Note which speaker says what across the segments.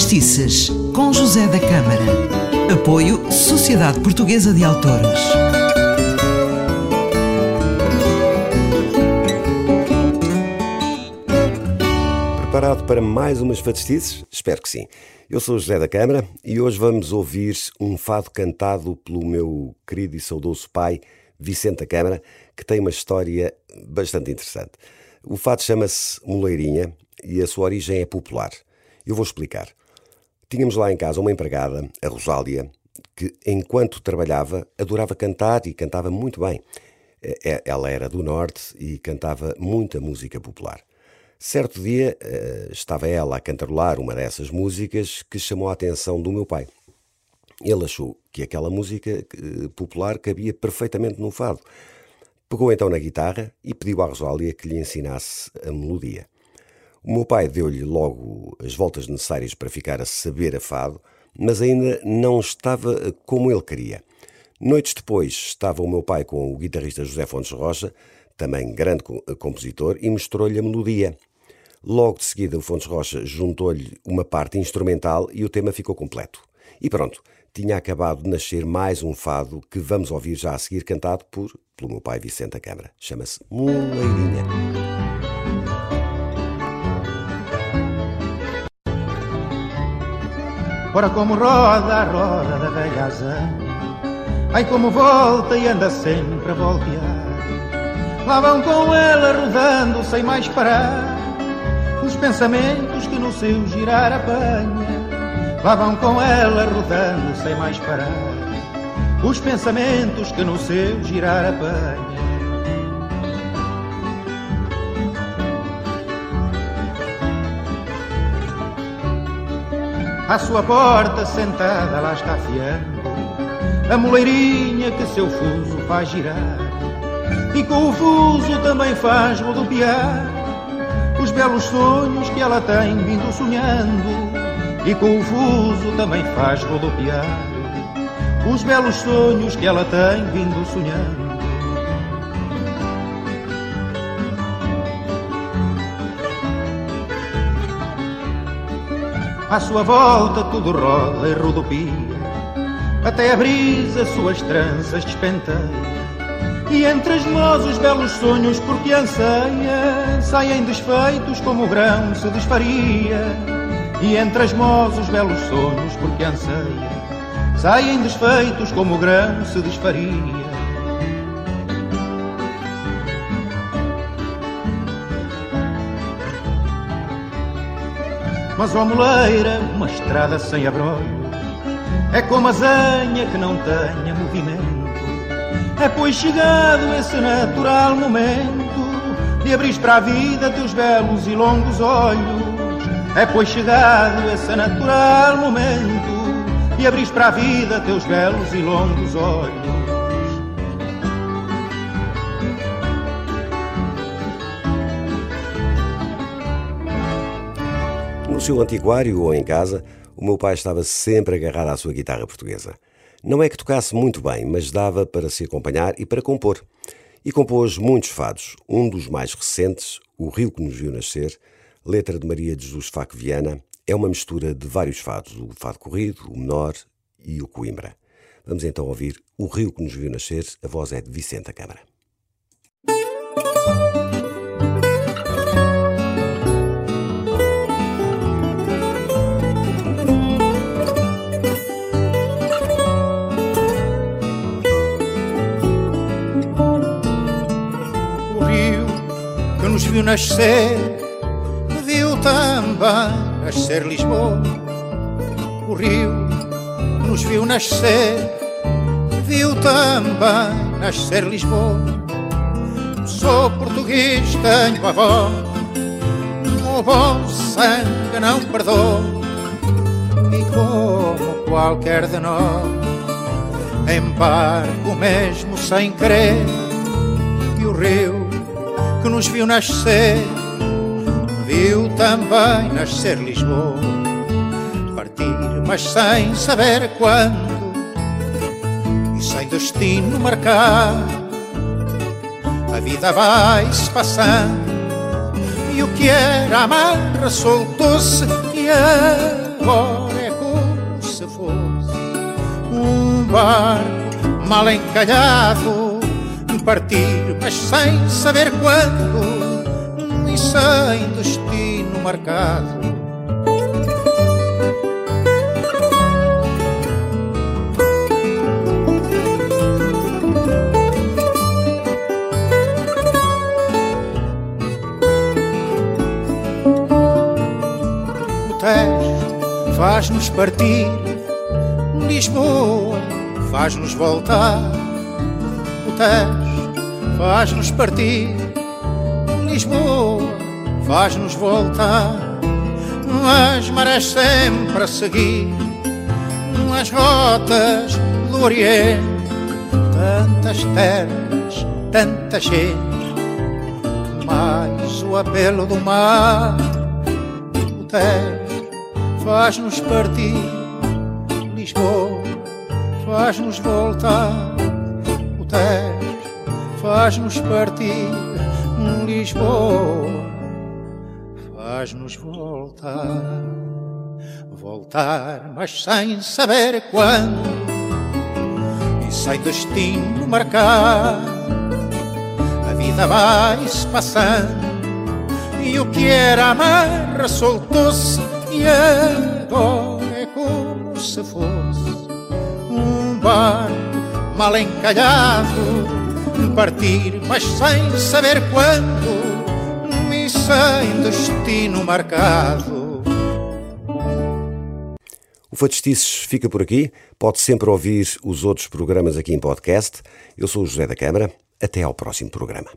Speaker 1: Mestiças, com José da Câmara. Apoio Sociedade Portuguesa de Autores.
Speaker 2: Preparado para mais umas fadistices? Espero que sim. Eu sou José da Câmara e hoje vamos ouvir um fado cantado pelo meu querido e saudoso pai, Vicente da Câmara, que tem uma história bastante interessante. O fado chama-se Moleirinha e a sua origem é popular. Eu vou explicar. Tínhamos lá em casa uma empregada, a Rosália, que enquanto trabalhava adorava cantar e cantava muito bem. É, ela era do Norte e cantava muita música popular. Certo dia eh, estava ela a cantarolar uma dessas músicas que chamou a atenção do meu pai. Ele achou que aquela música eh, popular cabia perfeitamente no fado. Pegou então na guitarra e pediu à Rosália que lhe ensinasse a melodia. O meu pai deu-lhe logo as voltas necessárias para ficar a saber a fado, mas ainda não estava como ele queria. Noites depois estava o meu pai com o guitarrista José Fontes Rocha, também grande compositor, e mostrou-lhe a melodia. Logo de seguida, o Fontes Rocha juntou-lhe uma parte instrumental e o tema ficou completo. E pronto, tinha acabado de nascer mais um fado que vamos ouvir já a seguir, cantado por, pelo meu pai Vicente da Câmara. Chama-se Moleirinha.
Speaker 3: Ora como roda a roda da velha azanha Ai como volta e anda sempre a voltear Lá vão com ela rodando sem mais parar os pensamentos que no seu girar apanha. Lá vão com ela rodando sem mais parar. Os pensamentos que no seu girar apanha. À sua porta sentada lá está fiando. A moleirinha que seu fuso faz girar. E com o fuso também faz rodopiar. Os belos sonhos que ela tem vindo sonhando. E confuso também faz rodopiar. Os belos sonhos que ela tem vindo sonhando. À sua volta tudo roda e rodopia, até a brisa suas tranças despenteia. E entre as nós os belos sonhos porque anseia Saem desfeitos como o grão se desfaria. E entre as nós os belos sonhos porque anseia Saem desfeitos como o grão se desfaria Mas ó moleira, uma estrada sem abrolho É como a zanha que não tenha movimento é pois chegado esse natural momento de abrir para a vida teus belos e longos olhos. É pois chegado esse natural momento de abrir para a vida teus belos e longos olhos.
Speaker 2: No seu antiquário ou em casa, o meu pai estava sempre agarrado à sua guitarra portuguesa. Não é que tocasse muito bem, mas dava para se acompanhar e para compor. E compôs muitos fados. Um dos mais recentes, O Rio que nos viu nascer, letra de Maria de Jesus Faco Viana, é uma mistura de vários fados, o fado corrido, o menor e o Coimbra. Vamos então ouvir O Rio que nos viu nascer, a voz é de Vicente Câmara.
Speaker 3: Viu nascer, viu também nascer Lisboa. O rio nos viu nascer, viu também nascer Lisboa. Sou português, tenho avó, o bom sangue não perdoa. E como qualquer de nós, embargo mesmo sem querer, e o rio que nos viu nascer, viu também nascer Lisboa, partir, mas sem saber quando e sem destino marcado. A vida vai-se passando e o que era amarra soltou-se e
Speaker 4: agora é como se fosse um barco mal encalhado, partir, mas sem saber quando e sem destino marcado. faz-nos partir, Lisboa faz-nos voltar, o Tejo faz-nos partir, Lisboa faz-nos voltar, as marés sempre a seguir, as rotas do Oriente, tantas terras, tanta gente, mais o apelo do mar, o Tejo faz-nos partir, Lisboa faz-nos voltar, o Tejo faz-nos partir, Lisboa faz-nos voltar, voltar, mas sem saber quando, e sem destino marcar, a vida vai-se passando. E o que era amarra soltou-se e agora é como se fosse um barco mal encalhado, partir, mas sem saber quando, e sem destino marcado.
Speaker 2: O Fatestices fica por aqui. Pode sempre ouvir os outros programas aqui em podcast. Eu sou o José da Câmara. Até ao próximo programa.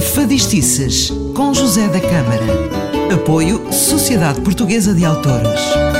Speaker 1: Fadistices, com José da Câmara. Apoio Sociedade Portuguesa de Autores.